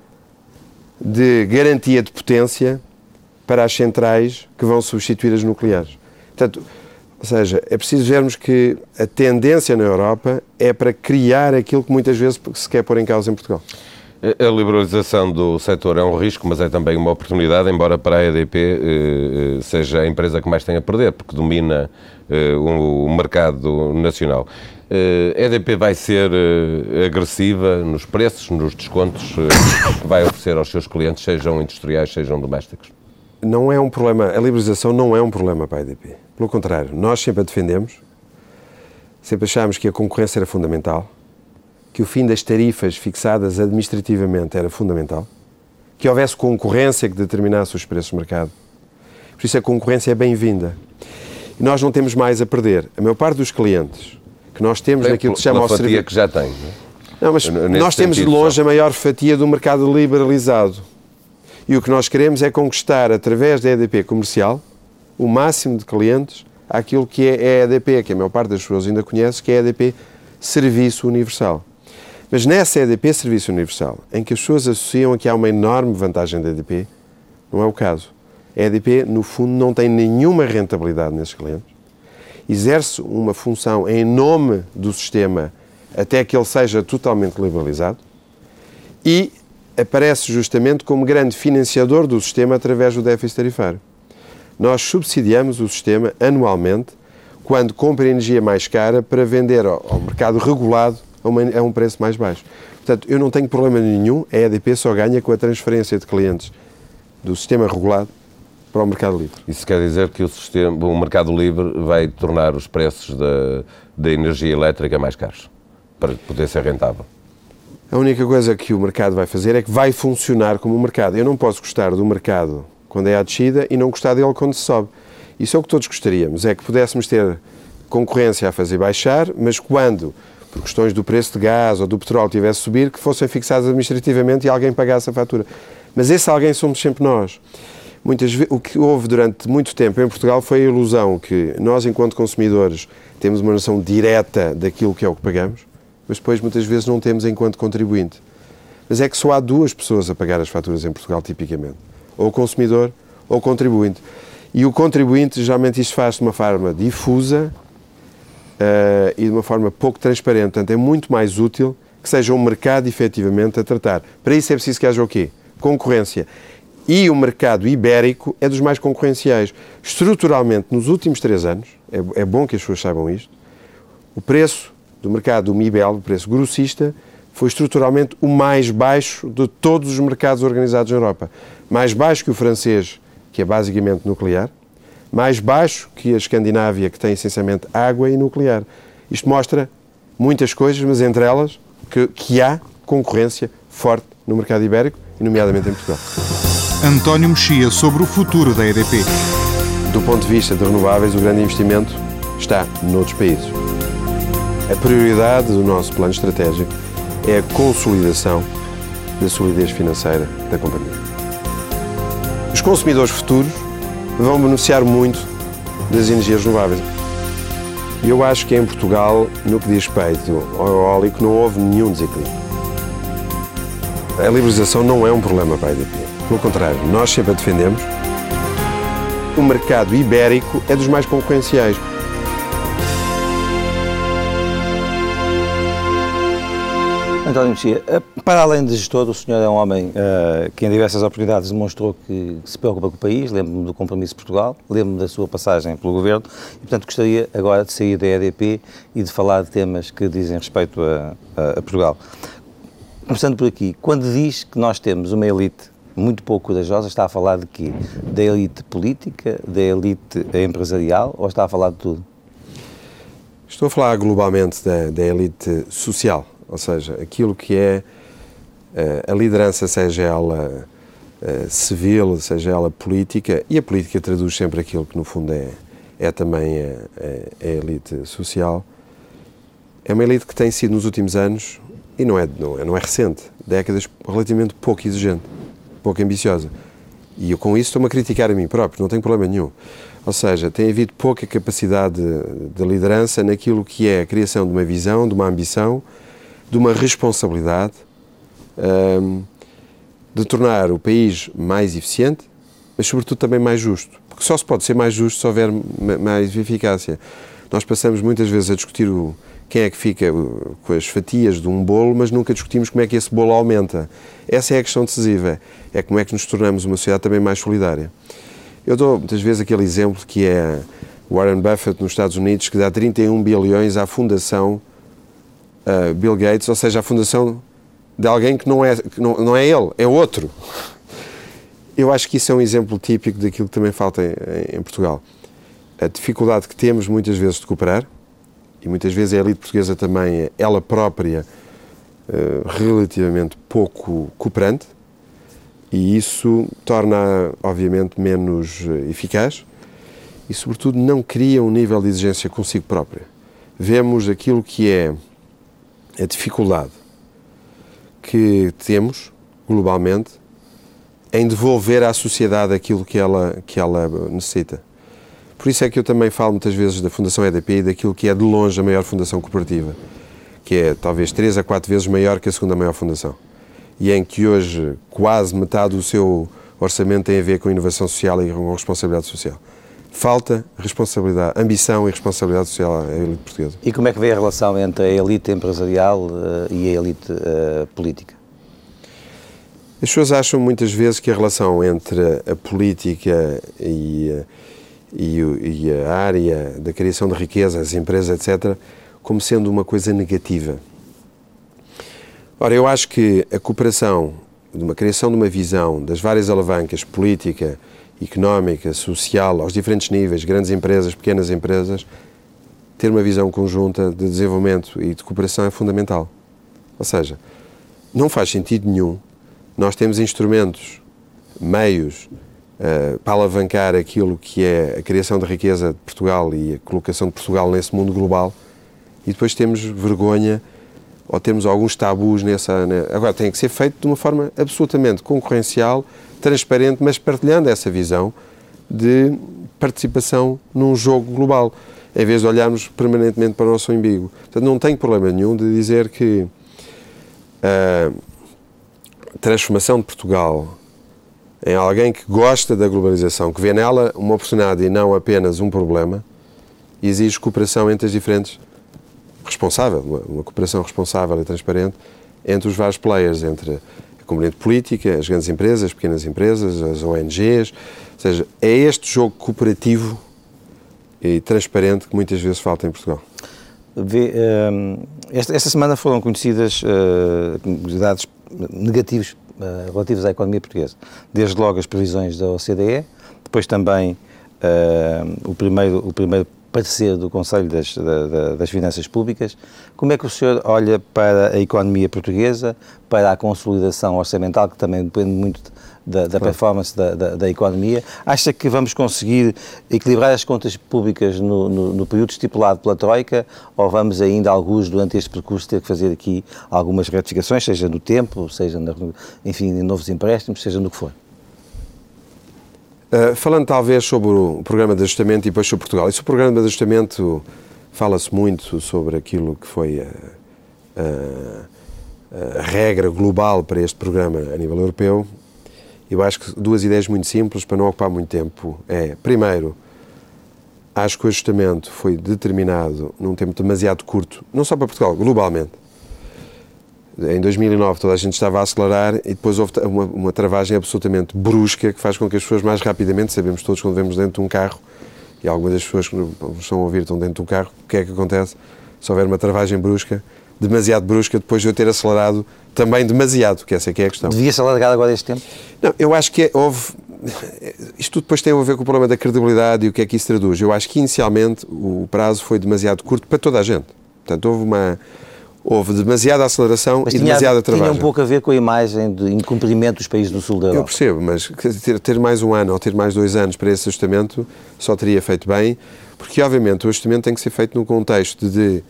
de garantia de potência para as centrais que vão substituir as nucleares. Portanto, ou seja, é preciso vermos que a tendência na Europa é para criar aquilo que muitas vezes se quer pôr em causa em Portugal. A liberalização do setor é um risco, mas é também uma oportunidade, embora para a EDP eh, eh, seja a empresa que mais tem a perder, porque domina eh, o mercado nacional. Eh, a EDP vai ser eh, agressiva nos preços, nos descontos que vai oferecer aos seus clientes, sejam industriais, sejam domésticos? Não é um problema, a liberalização não é um problema para a EDP. Pelo contrário, nós sempre a defendemos, sempre achámos que a concorrência era fundamental, que o fim das tarifas fixadas administrativamente era fundamental, que houvesse concorrência que determinasse os preços de mercado. Por isso a concorrência é bem-vinda. E nós não temos mais a perder. A maior parte dos clientes que nós temos Bem, naquilo que se chama o serviço. que já tem. Não, é? não mas nós temos de longe só. a maior fatia do mercado liberalizado. E o que nós queremos é conquistar, através da EDP comercial, o máximo de clientes àquilo que é a EDP, que a maior parte das pessoas ainda conhece, que é a EDP Serviço Universal. Mas nessa EDP Serviço Universal, em que as pessoas associam que há uma enorme vantagem da EDP, não é o caso. A EDP, no fundo, não tem nenhuma rentabilidade nesses clientes exerce uma função em nome do sistema até que ele seja totalmente liberalizado e aparece justamente como grande financiador do sistema através do déficit tarifário. Nós subsidiamos o sistema anualmente quando compra energia mais cara para vender ao, mercado regulado a, a um preço mais baixo. Portanto, eu não tenho problema nenhum, a EDP só ganha com a transferência de clientes do sistema regulado para o mercado livre. Isso quer dizer que o, sistema, o mercado livre vai tornar os preços da, da energia elétrica mais caros, para poder ser rentável? A única coisa que o mercado vai fazer é que vai funcionar como um mercado. Eu não posso gostar do mercado quando é à descida e não gostar dele quando se sobe. Isso é o que todos gostaríamos, é que pudéssemos ter concorrência a fazer baixar, mas quando, por questões do preço de gás ou do petróleo, tivesse a subir, que fossem fixados administrativamente e alguém pagasse a fatura. Mas esse alguém somos sempre nós. Muitas o que houve durante muito tempo em Portugal foi a ilusão que nós, enquanto consumidores, temos uma noção direta daquilo que é o que pagamos, mas depois muitas vezes não temos enquanto contribuinte. Mas é que só há duas pessoas a pagar as faturas em Portugal, tipicamente. Ou o consumidor ou o contribuinte. E o contribuinte, geralmente, isto faz de uma forma difusa uh, e de uma forma pouco transparente. Portanto, é muito mais útil que seja um mercado, efetivamente, a tratar. Para isso é preciso que haja o quê? Concorrência. E o mercado ibérico é dos mais concorrenciais. Estruturalmente, nos últimos três anos, é, é bom que as pessoas saibam isto, o preço do mercado do MIBEL, o preço grossista, foi estruturalmente o mais baixo de todos os mercados organizados na Europa. Mais baixo que o francês, que é basicamente nuclear, mais baixo que a Escandinávia, que tem essencialmente água e nuclear. Isto mostra muitas coisas, mas entre elas que, que há concorrência forte no mercado ibérico e, nomeadamente, em Portugal. António Mexia sobre o futuro da EDP. Do ponto de vista de renováveis, o grande investimento está noutros países. A prioridade do nosso plano estratégico é a consolidação da solidez financeira da companhia. Os consumidores futuros vão beneficiar muito das energias renováveis. Eu acho que em Portugal, no que diz respeito ao eólico, não houve nenhum desequilíbrio. A liberalização não é um problema para a EDP. Pelo contrário, nós sempre a defendemos. O mercado ibérico é dos mais concorrenciais. António eh, para além de gestor, o senhor é um homem uh, que em diversas oportunidades demonstrou que se preocupa com o país, lembro-me do compromisso de Portugal, lembro-me da sua passagem pelo Governo e, portanto, gostaria agora de sair da EDP e de falar de temas que dizem respeito a, a, a Portugal. Começando por aqui, quando diz que nós temos uma elite muito pouco corajosa, está a falar de quê? Da elite política, da elite empresarial ou está a falar de tudo? Estou a falar globalmente da, da elite social ou seja, aquilo que é eh, a liderança, seja ela eh, civil, seja ela política, e a política traduz sempre aquilo que no fundo é, é também a, a, a elite social, é uma elite que tem sido nos últimos anos, e não é, não é, não é recente, décadas relativamente pouco exigente, pouco ambiciosa. E eu com isso estou-me a criticar a mim próprio, não tenho problema nenhum. Ou seja, tem havido pouca capacidade de, de liderança naquilo que é a criação de uma visão, de uma ambição, de uma responsabilidade um, de tornar o país mais eficiente, mas sobretudo também mais justo. Porque só se pode ser mais justo se houver mais eficácia. Nós passamos muitas vezes a discutir o, quem é que fica com as fatias de um bolo, mas nunca discutimos como é que esse bolo aumenta. Essa é a questão decisiva. É como é que nos tornamos uma sociedade também mais solidária. Eu dou muitas vezes aquele exemplo que é Warren Buffett nos Estados Unidos, que dá 31 bilhões à fundação Bill Gates, ou seja, a fundação de alguém que não é, que não, não é ele, é outro. Eu acho que isso é um exemplo típico daquilo que também falta em, em Portugal. A dificuldade que temos muitas vezes de cooperar, e muitas vezes a elite portuguesa também, ela própria, uh, relativamente pouco cooperante, e isso torna, obviamente, menos eh, eficaz e, sobretudo, não cria um nível de exigência consigo própria. Vemos aquilo que é a dificuldade que temos, globalmente, em devolver à sociedade aquilo que ela, que ela necessita. Por isso é que eu também falo muitas vezes da Fundação EDP e daquilo que é de longe a maior fundação cooperativa, que é talvez três a quatro vezes maior que a segunda maior fundação. E em que hoje quase metade do seu orçamento tem a ver com inovação social e com responsabilidade social falta responsabilidade, ambição e responsabilidade social à elite portuguesa. E como é que vê a relação entre a elite empresarial uh, e a elite uh, política? As pessoas acham muitas vezes que a relação entre a política e, eh, e, e a área da criação de riqueza, as empresas, etc., como sendo uma coisa negativa. Ora, eu acho que a cooperação, de uma criação de uma visão das várias alavancas política, económica, social, aos diferentes níveis, grandes empresas, pequenas empresas, ter uma visão conjunta de desenvolvimento e de cooperação é fundamental. Ou seja, não faz sentido nenhum nós temos instrumentos, meios uh, para alavancar aquilo que é a criação de riqueza de Portugal e a colocação de Portugal nesse mundo global e depois temos vergonha ou temos alguns tabus nessa. Né? Agora, tem que ser feito de uma forma absolutamente concorrencial transparente, mas partilhando essa visão de participação num jogo global, em vez de olharmos permanentemente para o nosso umbigo. Portanto, não tenho problema nenhum de dizer que a transformação de Portugal em alguém que gosta da globalização, que vê nela uma oportunidade e não apenas um problema, exige cooperação entre as diferentes responsável, uma, uma cooperação responsável e transparente entre os vários players, entre componente política, as grandes empresas, as pequenas empresas, as ONGs. Ou seja, é este jogo cooperativo e transparente que muitas vezes falta em Portugal. Vê, ehm, esta, esta, semana foram conhecidas uh, dados negativos uh, relativos à economia portuguesa. Desde logo as previsões da OCDE, depois também uh, o, primeiro, o primeiro parecer do Conselho das, da, das Finanças Públicas. Como é que o senhor olha para a economia portuguesa, para a consolidação orçamental, que também depende muito da, da performance da, da, da, economia? Acha que vamos conseguir equilibrar as contas públicas no, no, no, período estipulado pela Troika ou vamos ainda, alguns, durante este percurso, ter que fazer aqui algumas retificações, seja no tempo, seja, na, enfim, em novos empréstimos, seja no que for? Uh, falando talvez sobre o programa de ajustamento e depois sobre Portugal. Isso, o programa de ajustamento, fala-se muito sobre aquilo que foi a, a, a, regra global para este programa a nível europeu. Eu acho que duas ideias muito simples, para não ocupar muito tempo, é, primeiro, acho que o ajustamento foi determinado num tempo demasiado curto, não só para Portugal, globalmente. Em 2009 toda a gente estava a acelerar e depois houve uma, uma, travagem absolutamente brusca que faz com que as pessoas mais rapidamente, sabemos todos quando vemos dentro de um carro, e algumas das pessoas que nos estão a ouvir estão dentro de um carro, o que é que acontece? Se houver uma travagem brusca, demasiado brusca, depois de eu ter acelerado também demasiado, que essa é que é a questão. Devia-se alargar agora este tempo? Não, eu acho que é, houve... Isto tudo depois tem a ver com o problema da credibilidade e o que é que isso traduz. Eu acho que inicialmente o prazo foi demasiado curto para toda a gente. Portanto, houve uma houve demasiada aceleração mas e tinha, demasiada travagem. Tinha um pouco a ver com a imagem de incumprimento dos países do sul da Europa. Eu percebo, mas ter, ter, mais um ano ou ter mais dois anos para esse ajustamento só teria feito bem, porque obviamente o ajustamento tem que ser feito num contexto de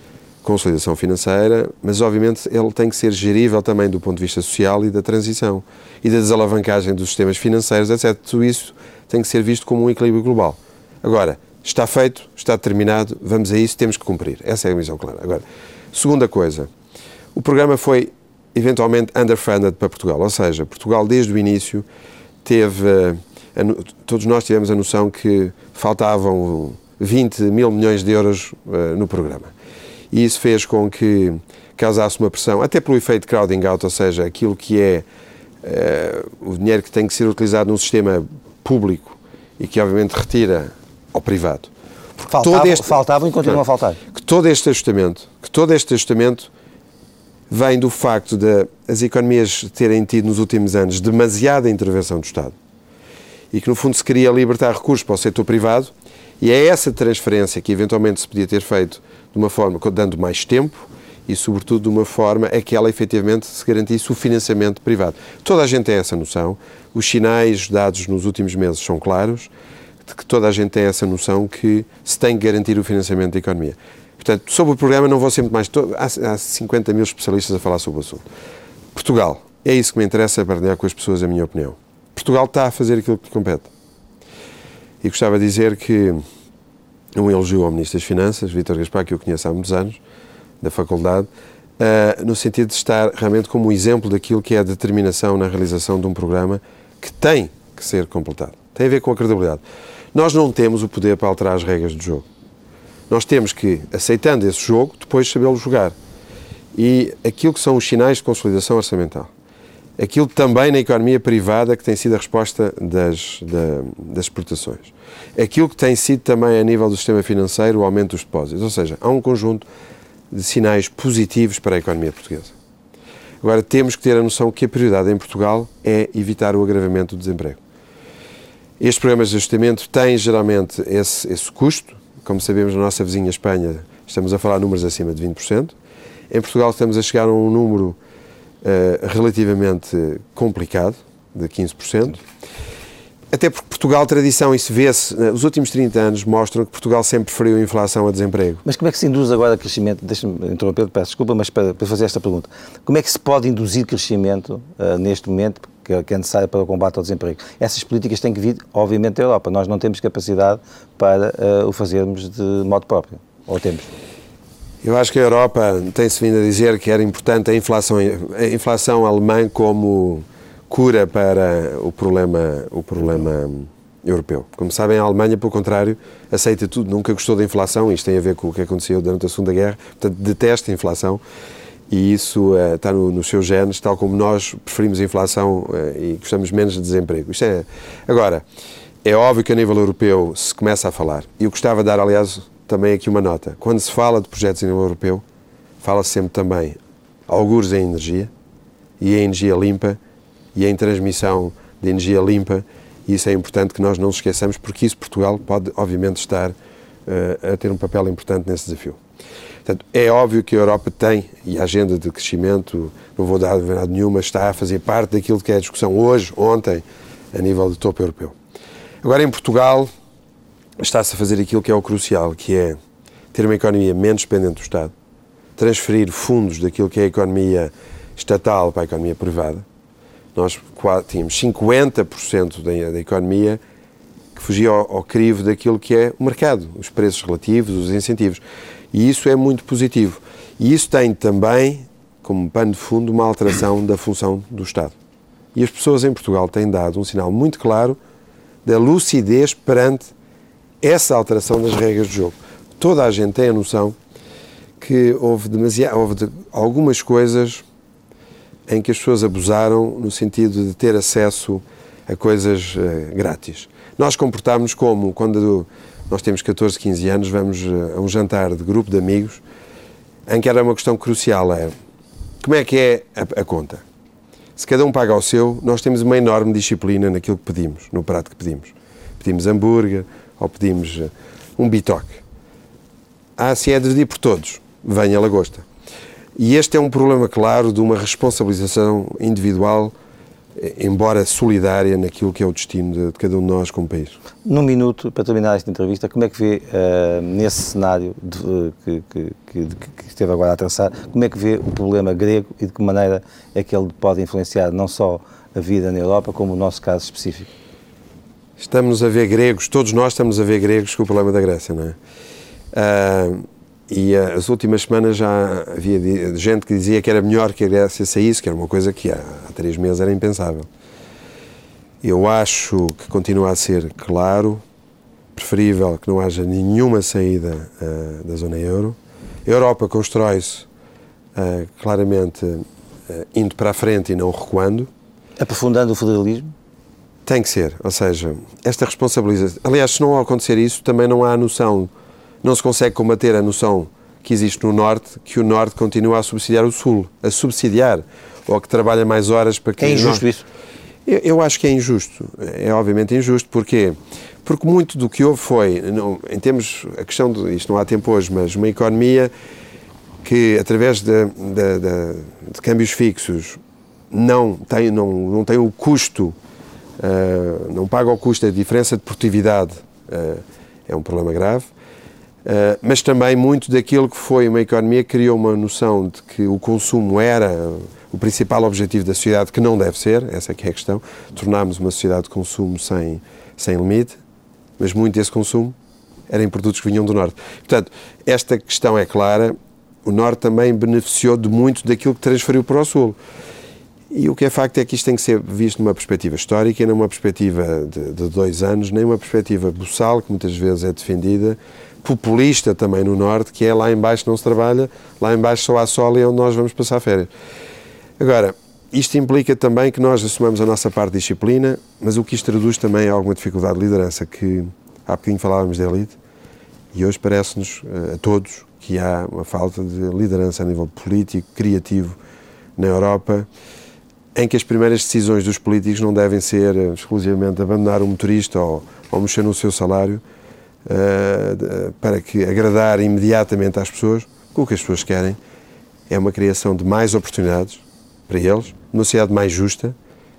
consolidação financeira, mas obviamente ele tem que ser gerível também do ponto de vista social e da transição e da desalavancagem dos sistemas financeiros, etc. Tudo isso tem que ser visto como um equilíbrio global. Agora, está feito, está terminado, vamos a isso, temos que cumprir. Essa é a visão clara. Agora, Segunda coisa, o programa foi eventualmente underfunded para Portugal, ou seja, Portugal desde o início teve, eh, todos nós tivemos a noção que faltavam 20 mil milhões de euros uh, no programa. E isso fez com que causasse uma pressão, até pelo efeito crowding out, ou seja, aquilo que é uh, o dinheiro que tem que ser utilizado num sistema público e que obviamente retira ao privado. Faltavam, este, faltavam e continuam a faltar. Todo este ajustamento, que todo este ajustamento vem do facto de as economias terem tido nos últimos anos demasiada intervenção do Estado e que no fundo se queria libertar recursos para o setor privado e é essa transferência que eventualmente se podia ter feito de uma forma dando mais tempo e sobretudo de uma forma a que ela efetivamente se garantisse o financiamento privado. Toda a gente tem essa noção, os sinais dados nos últimos meses são claros, de que toda a gente tem essa noção que se tem que garantir o financiamento da economia. Portanto, sobre o programa não vou sempre mais... Há, há 50 mil especialistas a falar sobre o assunto. Portugal, é isso que me interessa partilhar com as pessoas a minha opinião. Portugal está a fazer aquilo que lhe compete. E gostava de dizer que um elogio ao Ministro das Finanças, Vítor Gaspar, que eu conheço há muitos anos, da faculdade, uh, no sentido de estar realmente como um exemplo daquilo que é a determinação na realização de um programa que tem que ser completado. Tem a ver com a credibilidade. Nós não temos o poder para alterar as regras do jogo. Nós temos que, aceitando esse jogo, depois sabê-lo jogar. E aquilo que são os sinais de consolidação orçamental, aquilo também na economia privada que tem sido a resposta das, da, das exportações, aquilo que tem sido também a nível do sistema financeiro o aumento dos depósitos. Ou seja, há um conjunto de sinais positivos para a economia portuguesa. Agora, temos que ter a noção que a prioridade em Portugal é evitar o agravamento do desemprego. Estes programas de ajustamento têm geralmente esse, esse custo. Como sabemos, na nossa vizinha Espanha estamos a falar números acima de 20%. Em Portugal estamos a chegar a um número uh, relativamente complicado, de 15%. Até porque Portugal, tradição, isso vê-se, uh, os últimos 30 anos mostram que Portugal sempre preferiu a inflação a desemprego. Mas como é que se induz agora crescimento? Deixa-me interromper, peço desculpa, mas para, para, fazer esta pergunta. Como é que se pode induzir crescimento uh, neste momento? Que é necessária para o combate ao desemprego. Essas políticas têm que vir, obviamente, da Europa. Nós não temos capacidade para uh, o fazermos de modo próprio. Ou temos? Eu acho que a Europa tem-se vindo a dizer que era importante a inflação, a inflação alemã como cura para o problema, o problema europeu. Como sabem, a Alemanha, pelo contrário, aceita tudo, nunca gostou da inflação, isto tem a ver com o que aconteceu durante a Segunda Guerra, portanto, detesta a inflação e isso uh, está no, nos seus genes, tal como nós preferimos a inflação uh, e gostamos menos de desemprego. Isto é... Agora, é óbvio que a nível europeu se começa a falar, e eu gostava de dar, aliás, também aqui uma nota. Quando se fala de projetos a nível europeu, fala-se sempre também algures em energia, e em energia limpa, e em transmissão de energia limpa, e isso é importante que nós não nos esqueçamos, porque isso Portugal pode, obviamente, estar a ter um papel importante nesse desafio. Portanto, é óbvio que a Europa tem, e a agenda de crescimento, não vou dar verdade nenhuma, está a fazer parte daquilo que é a discussão hoje, ontem, a nível de topo europeu. Agora, em Portugal, está-se a fazer aquilo que é o crucial, que é ter uma economia menos dependente do Estado, transferir fundos daquilo que é a economia estatal para a economia privada. Nós tínhamos 50% da, da economia que fugia ao, ao crivo daquilo que é o mercado, os preços relativos, os incentivos. E isso é muito positivo. E isso tem também, como pano de fundo, uma alteração da função do Estado. E as pessoas em Portugal têm dado um sinal muito claro da lucidez perante essa alteração das regras do jogo. Toda a gente tem a noção que houve, demasiado, houve de, algumas coisas em que as pessoas abusaram no sentido de ter acesso a coisas uh, grátis. Nós comportámos como quando nós temos 14, 15 anos, vamos eh, a um jantar de grupo de amigos em que era uma questão crucial, é como é que é a, a conta? Se cada um paga o seu, nós temos uma enorme disciplina naquilo que pedimos, no prato que pedimos. Pedimos hambúrguer ou pedimos eh, um bitoque. Ah, se é dividir por todos, venha lagosta. E este é um problema claro de uma responsabilização individual embora solidária naquilo que é o destino de, de, cada um de nós como país. Num minuto, para terminar esta entrevista, como é que vê, uh, nesse cenário de, que, que, que, que, esteve agora a traçar, como é que vê o problema grego e de que maneira é que ele pode influenciar não só a vida na Europa, como o nosso caso específico? Estamos a ver gregos, todos nós estamos a ver gregos com o problema da Grécia, não é? Uh, e uh, as últimas semanas já havia gente que dizia que era melhor que a Grécia saísse, que era uma coisa que há, há três meses era impensável. Eu acho que continua a ser claro, preferível que não haja nenhuma saída uh, da zona euro. A Europa constrói-se uh, claramente indo para a frente e não recuando. Aprofundando o federalismo? Tem que ser, ou seja, esta responsabilização. Aliás, se não acontecer isso, também não há a noção não se consegue combater a noção que existe no Norte, que o Norte continua a subsidiar o Sul, a subsidiar, ou que trabalha mais horas para que... É injusto isso? Eu, eu, acho que é injusto, é obviamente injusto, porquê? Porque muito do que houve foi, não, em termos, a questão de, isto não há tempo hoje, mas uma economia que através de, de, de, de câmbios fixos não tem, não, não tem o custo, uh, não paga o custo da diferença de produtividade, uh, é um problema grave. Uh, mas também muito daquilo que foi uma economia criou uma noção de que o consumo era o principal objetivo da sociedade, que não deve ser, essa é que é a questão. Tornámos uma sociedade de consumo sem, sem limite, mas muito desse consumo era em produtos que vinham do Norte. Portanto, esta questão é clara, o Norte também beneficiou de muito daquilo que transferiu para o Sul. E o que é facto é que isto tem que ser visto numa perspectiva histórica, não uma perspectiva de, de dois anos, nem uma perspectiva buçal, que muitas vezes é defendida, populista também no Norte, que é lá embaixo não se trabalha, lá embaixo só há sol e é onde nós vamos passar férias. Agora, isto implica também que nós assumamos a nossa parte de disciplina, mas o que isto traduz também é alguma dificuldade de liderança, que há bocadinho falávamos da elite, e hoje parece-nos eh, a todos que há uma falta de liderança a nível político, criativo na Europa, em que as primeiras decisões dos políticos não devem ser eh, exclusivamente abandonar o motorista ou, ou mexer no seu salário, uh, para que agradar imediatamente às pessoas, o que as pessoas querem é uma criação de mais oportunidades para eles, uma sociedade mais justa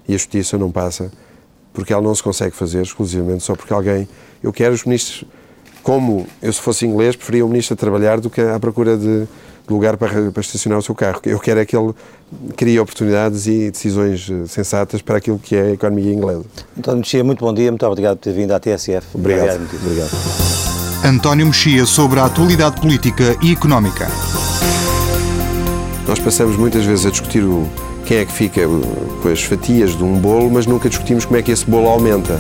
e a justiça não passa porque ela não se consegue fazer exclusivamente só porque alguém. Eu quero os ministros, como eu se fosse inglês, preferia um ministro a trabalhar do que à procura de lugar para, para estacionar o seu carro. Eu quero é que ele crie oportunidades e decisões eh, sensatas para aquilo que é a economia inglesa. António Mexia, muito bom dia, muito obrigado por ter vindo à TSF. Obrigado. Obrigado. obrigado. António Mexia sobre a atualidade política e económica. Nós passamos muitas vezes a discutir o, quem é que fica com as fatias de um bolo, mas nunca discutimos como é que esse bolo aumenta.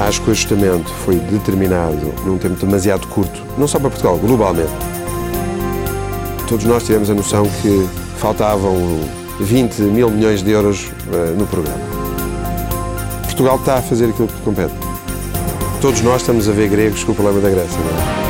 Acho que o ajustamento foi determinado num tempo demasiado curto, não só para Portugal, globalmente todos nós tivemos a noção que faltavam 20 mil milhões de euros uh, no programa. Portugal está a fazer aquilo que compete. Todos nós estamos a ver gregos com o problema da Grécia, não é?